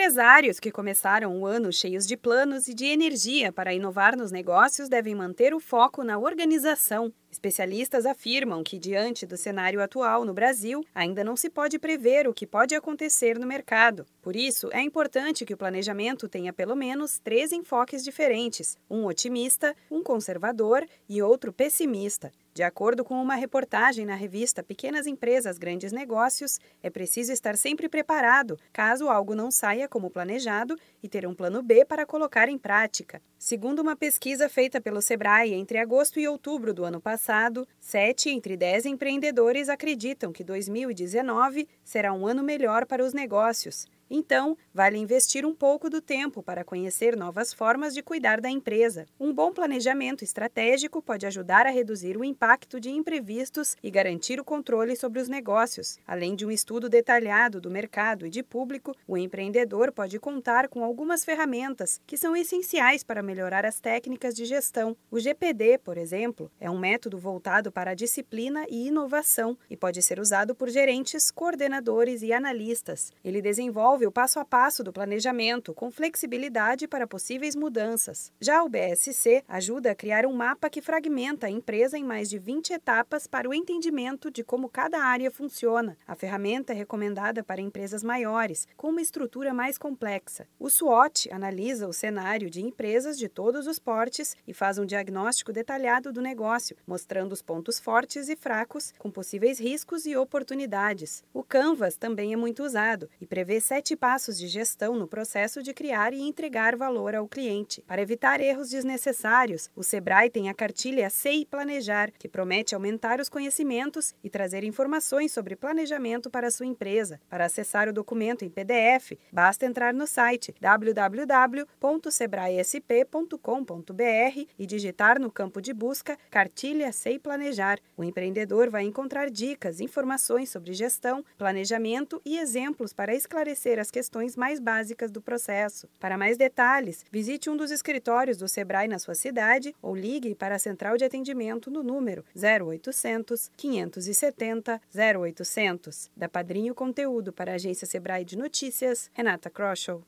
Empresários que começaram o ano cheios de planos e de energia para inovar nos negócios devem manter o foco na organização. Especialistas afirmam que, diante do cenário atual no Brasil, ainda não se pode prever o que pode acontecer no mercado. Por isso, é importante que o planejamento tenha pelo menos três enfoques diferentes: um otimista, um conservador e outro pessimista. De acordo com uma reportagem na revista Pequenas Empresas, Grandes Negócios, é preciso estar sempre preparado caso algo não saia como planejado e ter um plano B para colocar em prática. Segundo uma pesquisa feita pelo Sebrae entre agosto e outubro do ano passado, 7 entre 10 empreendedores acreditam que 2019 será um ano melhor para os negócios. Então, vale investir um pouco do tempo para conhecer novas formas de cuidar da empresa. Um bom planejamento estratégico pode ajudar a reduzir o impacto de imprevistos e garantir o controle sobre os negócios. Além de um estudo detalhado do mercado e de público, o empreendedor pode contar com algumas ferramentas que são essenciais para melhorar as técnicas de gestão. O GPD, por exemplo, é um método voltado para a disciplina e inovação e pode ser usado por gerentes, coordenadores e analistas. Ele desenvolve o passo a passo do planejamento, com flexibilidade para possíveis mudanças. Já o BSC ajuda a criar um mapa que fragmenta a empresa em mais de 20 etapas para o entendimento de como cada área funciona. A ferramenta é recomendada para empresas maiores, com uma estrutura mais complexa. O SWOT analisa o cenário de empresas de todos os portes e faz um diagnóstico detalhado do negócio, mostrando os pontos fortes e fracos, com possíveis riscos e oportunidades. O Canvas também é muito usado e prevê sete sete passos de gestão no processo de criar e entregar valor ao cliente. Para evitar erros desnecessários, o Sebrae tem a cartilha Sei Planejar, que promete aumentar os conhecimentos e trazer informações sobre planejamento para a sua empresa. Para acessar o documento em PDF, basta entrar no site www.sebraesp.com.br e digitar no campo de busca Cartilha Sei Planejar. O empreendedor vai encontrar dicas, informações sobre gestão, planejamento e exemplos para esclarecer as questões mais básicas do processo. Para mais detalhes, visite um dos escritórios do Sebrae na sua cidade ou ligue para a central de atendimento no número 0800 570 0800. Da Padrinho Conteúdo para a agência Sebrae de Notícias, Renata Kroschel.